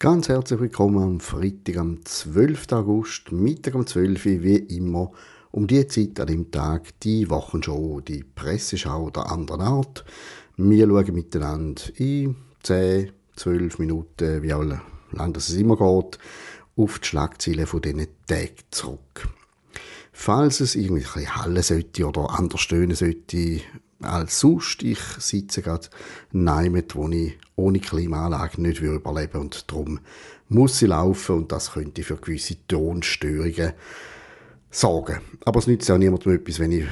Ganz herzlich willkommen am Freitag, am 12. August, Mittag um 12 Uhr, wie immer, um die Zeit an dem Tag, die Wochenshow, die Presseschau der anderen Art. Wir schauen miteinander in 10, 12 Minuten, wie auch lang das es immer geht, auf die Schlagzeilen von diesen Tagen zurück. Falls es irgendwie ein bisschen hallen sollte oder anders stöhnen sollte, als sonst. Ich sitze gerade neimet, wo ich ohne Klimaanlage nicht überleben und darum muss sie laufen und das könnte für gewisse Tonstörungen sorgen. Aber es nützt auch niemandem etwas, wenn ich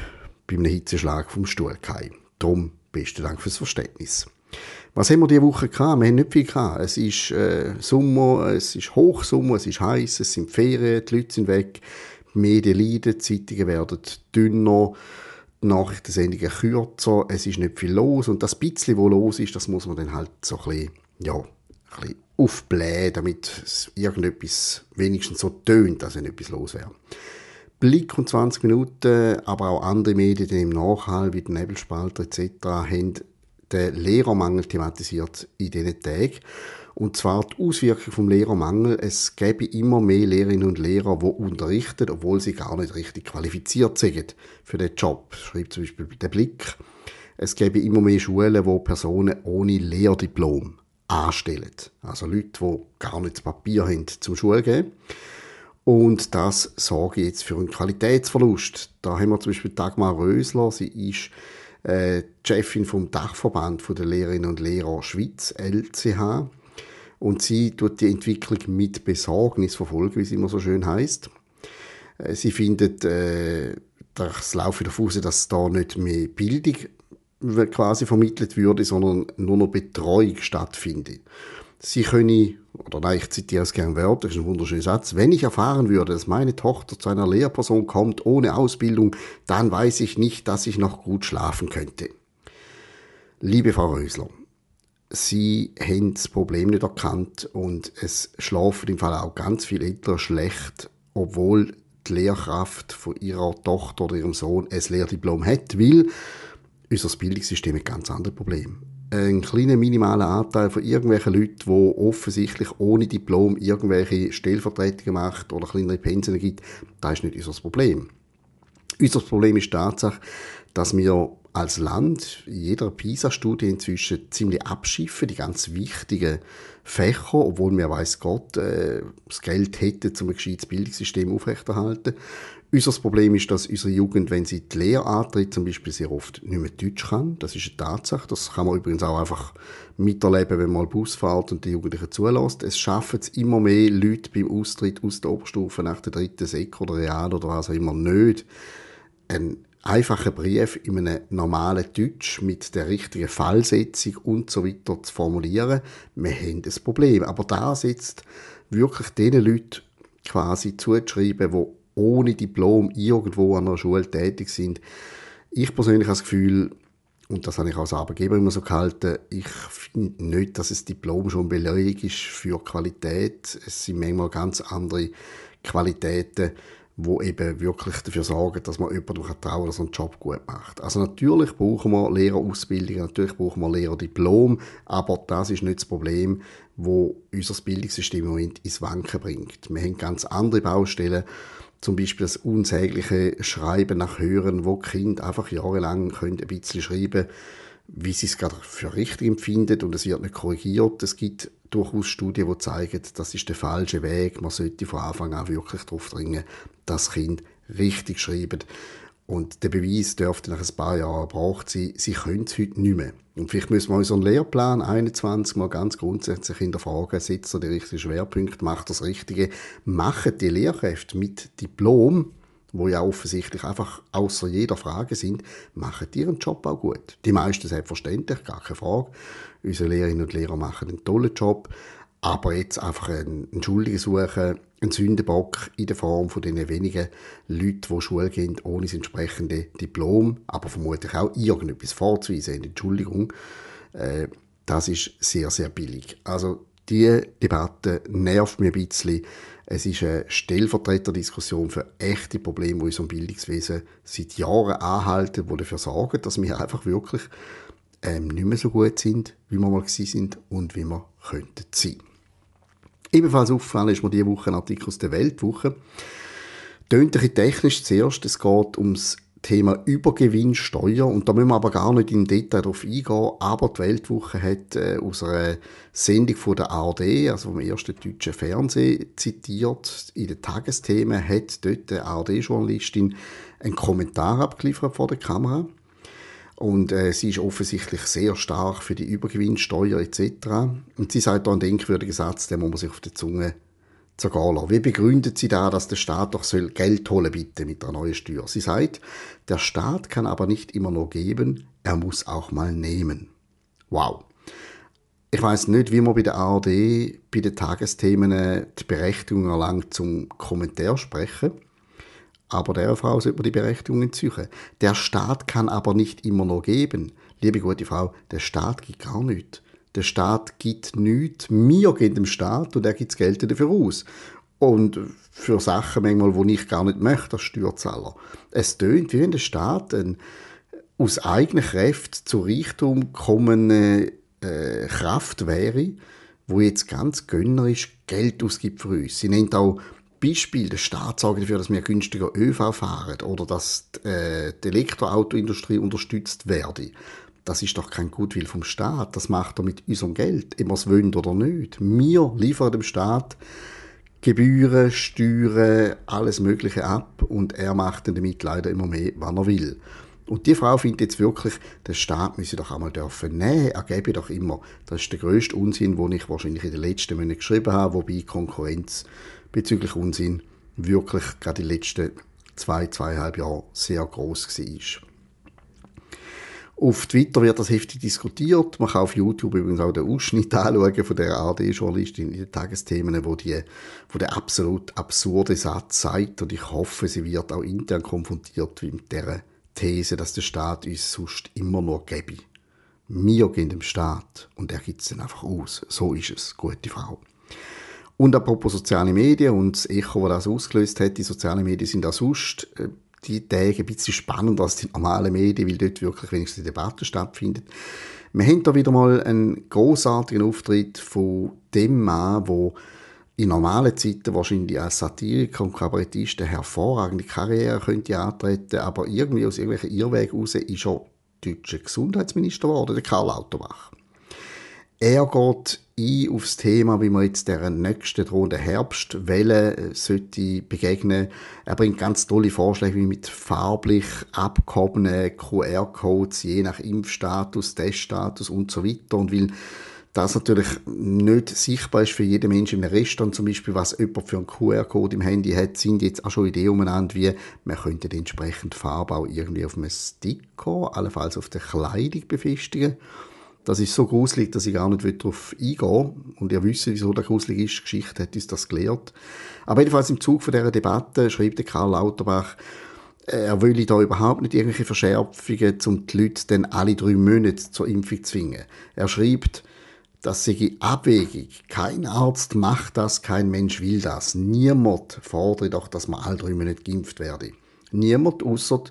bei einem Hitzeschlag vom Stuhl gehe. Darum besten Dank fürs Verständnis. Was haben wir diese Woche gehabt? Wir haben nicht viel gehabt. Es ist äh, Sommer, es ist Hochsommer, es ist heiß, es sind Ferien, die Leute sind weg, die Medien leiden, die Zeitungen werden dünner, Nachrichtensendungen kürzer, es ist nicht viel los und das bisschen, was los ist, das muss man dann halt so ein bisschen, ja, ein bisschen aufblähen, damit irgendetwas wenigstens so tönt, dass wenn etwas los wäre. Blick und 20 Minuten, aber auch andere Medien im Nachhall, wie der Nebelspalter etc., haben den Lehrermangel thematisiert in diesen Tagen. Und zwar die Auswirkung vom Lehrermangel. Es gäbe immer mehr Lehrerinnen und Lehrer, die unterrichten, obwohl sie gar nicht richtig qualifiziert sind für den Job. Schreibt zum Beispiel der Blick. Es gäbe immer mehr Schulen, wo Personen ohne Lehrdiplom anstellen. Also Leute, die gar nicht das Papier haben zum Schulgehen. Und das sorgt jetzt für einen Qualitätsverlust. Da haben wir zum Beispiel Dagmar Rösler. Sie ist äh, Chefin vom Dachverband der Lehrerinnen und Lehrer Schweiz, LCH. Und sie tut die Entwicklung mit Besorgnis verfolgen, wie es immer so schön heißt. Äh, sie findet, äh, das laufe davon aus, dass da nicht mehr Bildung quasi vermittelt würde, sondern nur noch Betreuung stattfindet. Sie können, oder nein, ich zitiere es gerne wörtlich, das ist ein wunderschöner Satz, wenn ich erfahren würde, dass meine Tochter zu einer Lehrperson kommt ohne Ausbildung, dann weiß ich nicht, dass ich noch gut schlafen könnte. Liebe Frau Rösler, sie haben das Problem nicht erkannt und es schlafen im Fall auch ganz viele Eltern schlecht, obwohl die Lehrkraft von ihrer Tochter oder ihrem Sohn ein Lehrdiplom hat, weil unser Bildungssystem ein ganz anderes Problem. Ein kleiner minimaler Anteil von irgendwelchen Leuten, die offensichtlich ohne Diplom irgendwelche Stellvertretungen macht oder kleinere Pensionen gibt, das ist nicht unser Problem. Unser Problem ist die Tatsache, dass wir als Land in jeder PISA-Studie inzwischen ziemlich abschiffen, die ganz wichtigen Fächer, obwohl wir, weiß Gott, äh, das Geld hätten, um ein gescheites Bildungssystem aufrechterhalten. Unser Problem ist, dass unsere Jugend, wenn sie die Lehre antritt, zum Beispiel sehr oft nicht mehr Deutsch kann. Das ist eine Tatsache. Das kann man übrigens auch einfach miterleben, wenn man mal Bus fährt und die Jugendlichen zulässt. Es schaffen es immer mehr Leute beim Austritt aus der Oberstufe nach der dritten Sek oder Real oder was auch immer nicht, einen einfachen Brief in einem normalen Deutsch mit der richtigen Fallsetzung und so weiter zu formulieren. Wir haben ein Problem. Aber da jetzt wirklich den Leuten quasi zuzuschreiben, die ohne Diplom irgendwo an einer Schule tätig sind. Ich persönlich habe das Gefühl, und das habe ich als Arbeitgeber immer so gehalten, ich finde nicht, dass ein Diplom schon Beleg ist für Qualität. Es sind manchmal ganz andere Qualitäten, wo eben wirklich dafür sorgen, dass man jemandem trauen kann, dass er einen Job gut macht. Also natürlich brauchen wir Lehrerausbildung, natürlich brauchen wir Lehrerdiplom, aber das ist nicht das Problem, wo unser Bildungssystem im Moment ins Wanken bringt. Wir haben ganz andere Baustellen, zum Beispiel das unsägliche Schreiben nach Hören, wo Kind einfach jahrelang können ein bisschen schreiben wie sie es gerade für richtig empfindet und es wird nicht korrigiert. Es gibt durchaus Studien, die zeigen, das ist der falsche Weg. Man sollte von Anfang an wirklich darauf dringen, dass Kind richtig schreiben. Und der Beweis dürfte nach ein paar Jahren erbracht sein, sie können es heute nicht mehr. Und vielleicht müssen wir unseren Lehrplan 21 mal ganz grundsätzlich hinterfragen, setzt er die richtigen Schwerpunkte, macht das Richtige, machen die Lehrkräfte mit Diplom, wo ja offensichtlich einfach außer jeder Frage sind, machen ihren Job auch gut. Die meisten selbstverständlich, gar keine Frage. Unsere Lehrerinnen und Lehrer machen einen tollen Job, aber jetzt einfach einen Schuldigen suchen, einen Sündenbock in der Form von den wenigen Leuten, die Schule gehen, ohne das entsprechende Diplom, aber vermutlich auch irgendetwas vorzuweisen, Entschuldigung, äh, das ist sehr, sehr billig. Also die Debatte nervt mich ein bisschen. Es ist eine Stellvertreterdiskussion für echte Probleme, die unserem Bildungswesen seit Jahren anhalten, die dafür sorgen, dass wir einfach wirklich ähm, nicht mehr so gut sind, wie wir mal sind und wie wir könnten sein. Ebenfalls auffallen ist mir diese Woche ein Artikel aus der Weltwoche. Tönt ein technisch zuerst. Es geht ums Thema Übergewinnsteuer. Und da müssen wir aber gar nicht im Detail darauf eingehen. Aber die Weltwoche hat äh, aus einer Sendung von der ARD, also vom ersten deutschen Fernsehen, zitiert. In den Tagesthemen hat dort eine ARD-Journalistin einen Kommentar abgeliefert vor der Kamera. Und äh, sie ist offensichtlich sehr stark für die Übergewinnsteuer etc. Und sie sagt da einen denkwürdigen Satz, den muss man sich auf die Zunge zergehen lassen. Wie begründet sie da, dass der Staat doch soll Geld holen bitte mit der neuen Steuer? Sie sagt, der Staat kann aber nicht immer nur geben, er muss auch mal nehmen. Wow. Ich weiß nicht, wie man bei der ARD bei den Tagesthemen die Berechtigung erlangt zum Kommentar sprechen. Aber der Frau sollte man die Berechtigung entzüchen. Der Staat kann aber nicht immer nur geben. Liebe gute Frau, der Staat gibt gar nichts. Der Staat gibt nichts. Wir geben dem Staat und er gibt das Geld dafür aus. Und für Sachen manchmal, die ich gar nicht möchte, als Steuerzahler. Es tönt, wie wenn der Staat ein aus eigenen Kräften zu Reichtum kommende äh, Kraft wäre, wo jetzt ganz gönnerisch Geld ausgibt für uns. Sie nennt auch Beispiel, der Staat sorgt dafür, dass wir günstiger ÖV fahren oder dass äh, die Elektroautoindustrie unterstützt werde. Das ist doch kein Gutwill vom Staat. Das macht er mit unserem Geld, ob wir es wollen oder nicht. Wir liefern dem Staat Gebühren, Steuern, alles Mögliche ab und er macht dann damit leider immer mehr, wann er will. Und die Frau findet jetzt wirklich, der Staat müsse doch einmal dürfen nehmen, er gebe doch immer. Das ist der grösste Unsinn, den ich wahrscheinlich in den letzten Monaten geschrieben habe, wobei Konkurrenz bezüglich Unsinn wirklich gerade die letzten zwei, zweieinhalb Jahre sehr groß war. Auf Twitter wird das heftig diskutiert. Man kann auf YouTube übrigens auch den Ausschnitt anschauen von der ARD-Journalistin in den Tagesthemen, wo, die, wo der absolut absurde Satz sagt. Und ich hoffe, sie wird auch intern konfrontiert mit der These, dass der Staat uns sonst immer nur gebe. Wir gehen dem Staat und er gibt es dann einfach aus. So ist es, gute Frau. Und apropos soziale Medien und das Echo, das das ausgelöst hat, die sozialen Medien sind auch sonst äh, die Tage ein bisschen spannender als die normalen Medien, weil dort wirklich wenigstens die Debatte stattfindet. Wir haben da wieder mal einen großartigen Auftritt von dem Mann, der in normalen Zeiten wahrscheinlich als Satiriker und Kabarettist eine hervorragende Karriere könnte antreten, aber irgendwie aus irgendwelchen Irrwegen raus ist er deutscher Gesundheitsminister geworden, der Karl Lauterbach. Er geht ein auf das Thema, wie man jetzt der nächsten drohenden Herbstwelle äh, sollte begegnen. Er bringt ganz tolle Vorschläge, wie mit farblich abgehobenen QR-Codes, je nach Impfstatus, Teststatus und so weiter. Und weil das natürlich nicht sichtbar ist für jeden Menschen im Restaurant zum Beispiel, was jemand für einen QR-Code im Handy hat, sind jetzt auch schon Ideen umeinander, wie man könnte die entsprechende Farbe auch irgendwie auf einem Sticker, allenfalls auf der Kleidung befestigen das ist so gruselig, dass ich gar nicht darauf eingehe. Und ihr wisst, wieso das gruselig ist. Geschichte hat uns das gelehrt. Aber jedenfalls im Zug von dieser Debatte schreibt Karl Lauterbach, er will da überhaupt nicht irgendwelche Verschärfungen, um die Leute dann alle drei Monate zur Impfung zu zwingen. Er schreibt, das sei abwegig. Kein Arzt macht das, kein Mensch will das. Niemand fordert doch, dass man alle drei Monate geimpft werde. Niemand, außer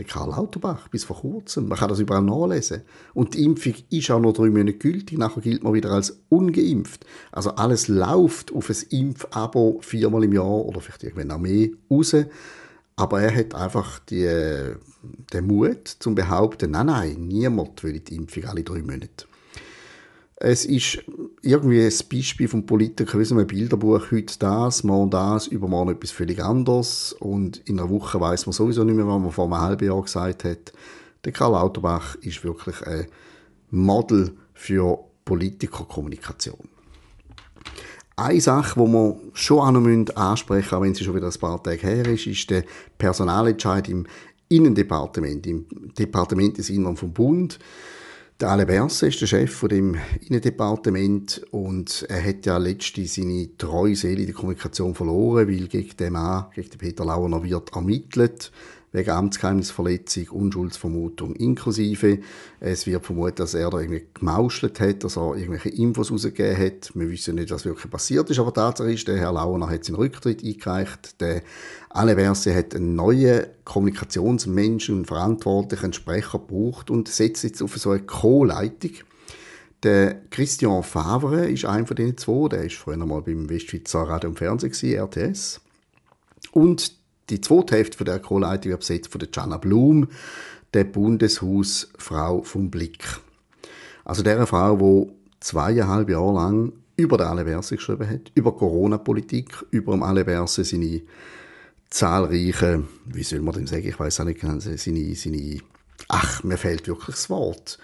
der Karl Lauterbach, bis vor kurzem. Man kann das überall nachlesen. Und die Impfung ist auch noch drei Monate gültig, nachher gilt man wieder als ungeimpft. Also alles läuft auf ein Impfabo viermal im Jahr oder vielleicht irgendwann auch mehr raus. Aber er hat einfach die, den Mut zum behaupten, nein, nein, niemand will die Impfung alle drei Monate. Es ist irgendwie ein Beispiel vom Politiker wie so ein Bilderbuch. Heute das, morgen das, übermorgen etwas völlig anderes. Und in einer Woche weiß man sowieso nicht mehr, was man vor einem halben Jahr gesagt hat. Der Karl Lauterbach ist wirklich ein Model für Politikerkommunikation. Eine Sache, die wir schon auch noch ansprechen müssen, auch wenn sie schon wieder ein paar Tage her ist, ist der Personalentscheid im Innendepartement, im Departement des Innern vom Bund. Der Alain Berset ist der Chef von dem Innendepartement und er hat ja letztlich seine treue Seele in der Kommunikation verloren, weil gegen den Mann, gegen den Peter Launer wird ermittelt wegen Amtsgeheimnisverletzung, Unschuldsvermutung inklusive. Es wird vermutet, dass er da irgendwie gemauschelt hat, dass er irgendwelche Infos rausgegeben hat. Wir wissen nicht, was wirklich passiert ist, aber Tatsache ist, der Herr Launer hat seinen Rücktritt eingereicht. Der Alain Berset hat einen neuen Kommunikationsmensch und verantwortlichen Sprecher gebraucht und setzt jetzt auf so eine Co-Leitung. Der Christian Favre ist einer von diesen zwei. Der ist früher mal beim Westschweizer Radio und Fernsehen, RTS. Und die zweite Hälfte von der Co-Leitung wird besetzt von der Jana Blum, der Bundeshausfrau vom Blick. Also der Frau, die zweieinhalb Jahre lang über den Aleverse geschrieben hat, über Corona-Politik, über dem Aleverse seine zahlreichen, wie soll man denn sagen, ich weiß auch nicht, seine, seine, ach, mir fehlt wirklich das Wort,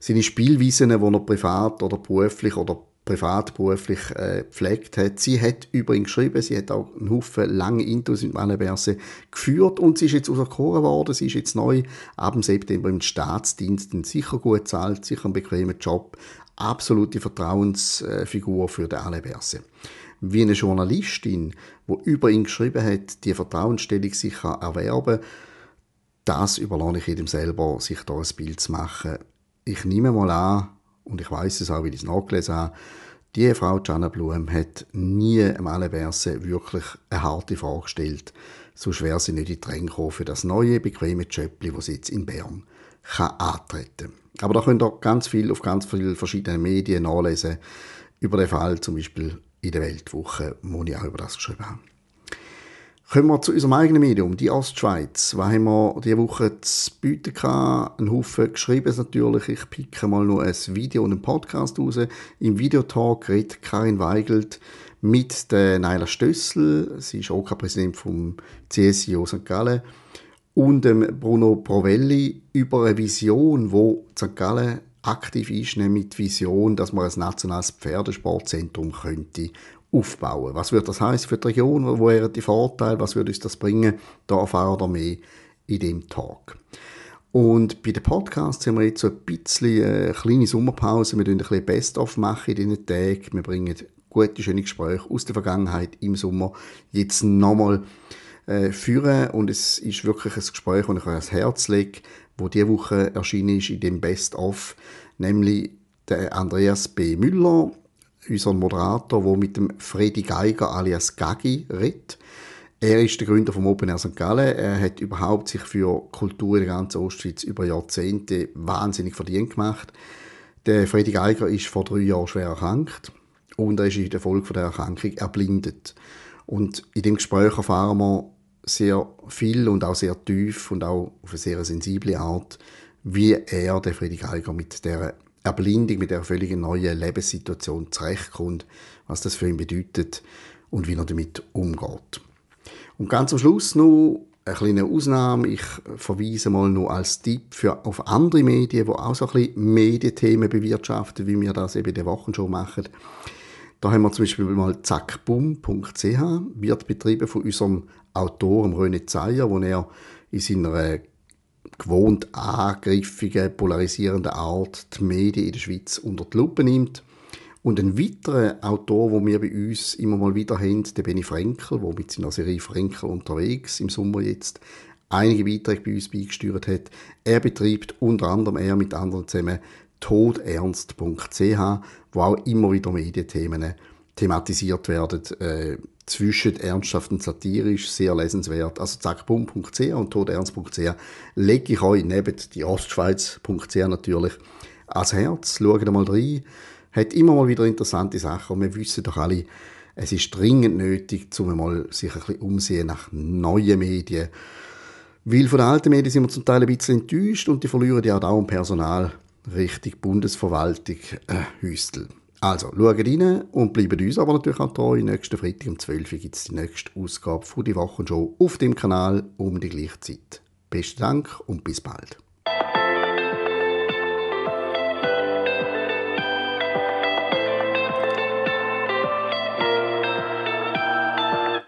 seine Spielweisen, die er privat oder beruflich oder privat, beruflich äh, gepflegt hat. Sie hat über ihn geschrieben, sie hat auch einen Haufen lange Intus in Malleverse geführt und sie ist jetzt auserkoren worden, sie ist jetzt neu ab dem September im Staatsdienst, sicher gut zahlt, sicher einen bequemen Job, absolute Vertrauensfigur für den Aleverse. Wie eine Journalistin, die über ihn geschrieben hat, die Vertrauensstellung sich erwerben das überlasse ich jedem selber, sich da ein Bild zu machen. Ich nehme mal an, und ich weiß es auch, weil ich es nachgelesen habe, die Frau Gianna Blum hat nie im Aleverse wirklich eine harte Frage gestellt. So schwer sie nicht in die Dränge für das neue, bequeme Jöppli, das sie jetzt in Bern kann antreten Aber da könnt ihr ganz viel auf ganz vielen verschiedenen Medien nachlesen über den Fall, zum Beispiel in der Weltwoche, wo ich auch über das geschrieben habe. Kommen wir zu unserem eigenen Medium, die Ostschweiz. Was haben wir diese Woche zu bieten gehabt? Ein Haufen geschrieben natürlich. Ich picke mal nur ein Video und einen Podcast raus. Im Videotalk redet Karin Weigelt mit der Naila Stössel. Sie ist OK-Präsident vom CSIO St. Gallen. Und dem Bruno Provelli über eine Vision, wo St. Gallen aktiv ist, nämlich die Vision, dass man ein nationales Pferdesportzentrum könnte aufbauen. Was wird das heißen für die Region? Wo wären die Vorteile? Was würde uns das bringen? Da erfahren wir mehr in dem Tag. Und bei den Podcasts haben wir jetzt so ein bisschen eine kleine Sommerpause. Wir machen ein bisschen Best-of in diesen Tagen. Wir bringen gute, schöne Gespräche aus der Vergangenheit im Sommer jetzt nochmal äh, führen. Und es ist wirklich ein Gespräch, das ich euch ans Herz lege, wo diese Woche erschienen ist in dem Best-of, nämlich der Andreas B. Müller, unser Moderator, der mit dem Freddy Geiger alias Gagi redet. Er ist der Gründer vom Open Air St. Gallen. Er hat überhaupt sich für Kultur in der ganzen Ostschweiz über Jahrzehnte wahnsinnig verdient gemacht. Der Freddy Geiger ist vor drei Jahren schwer erkrankt und er ist in der Folge der Erkrankung erblindet. Und in dem Gespräch erfahren wir sehr viel und auch sehr tief und auch auf eine sehr sensible Art, wie er, der Freddy Geiger, mit der Erblindung, mit der völlig neuen Lebenssituation zurechtkommt, was das für ihn bedeutet und wie er damit umgeht. Und ganz am Schluss noch eine kleine Ausnahme. Ich verweise mal noch als Tipp für, auf andere Medien, die auch so ein bisschen Medienthemen bewirtschaften, wie wir das eben in den Wochen schon machen. Da haben wir zum Beispiel mal zackbum.ch, wird betrieben von unserem Autor René Zeyer, wo er in seiner gewohnt angriffige, polarisierende Art die Medien in der Schweiz unter die Lupe nimmt. Und ein weiterer Autor, den wir bei uns immer mal wieder haben, der Benny Frenkel, der mit seiner Serie Frenkel unterwegs im Sommer jetzt einige Beiträge bei uns beigesteuert hat. Er betreibt unter anderem er mit anderen zusammen todernst.ch, wo auch immer wieder Medienthemen thematisiert werden. Äh, zwischen ernsthaft und satirisch, sehr lesenswert. Also zackbum.ch und todernst.ch lege ich euch neben die Ostschweiz.ch natürlich ans Herz. Schaut mal rein. Hat immer mal wieder interessante Sachen und wir wissen doch alle, es ist dringend nötig, um mal sich ein bisschen umsehen nach neuen Medien. Weil von den alten Medien sind wir zum Teil ein bisschen enttäuscht und die verlieren ja auch Personal Richtung Bundesverwaltung äh, Hüstel. Also, schaut rein und bleibt uns aber natürlich auch treu. Nächsten Freitag um 12 Uhr gibt es die nächste Ausgabe von «Die Wochenshow» auf dem Kanal um die gleiche Zeit. Besten Dank und bis bald.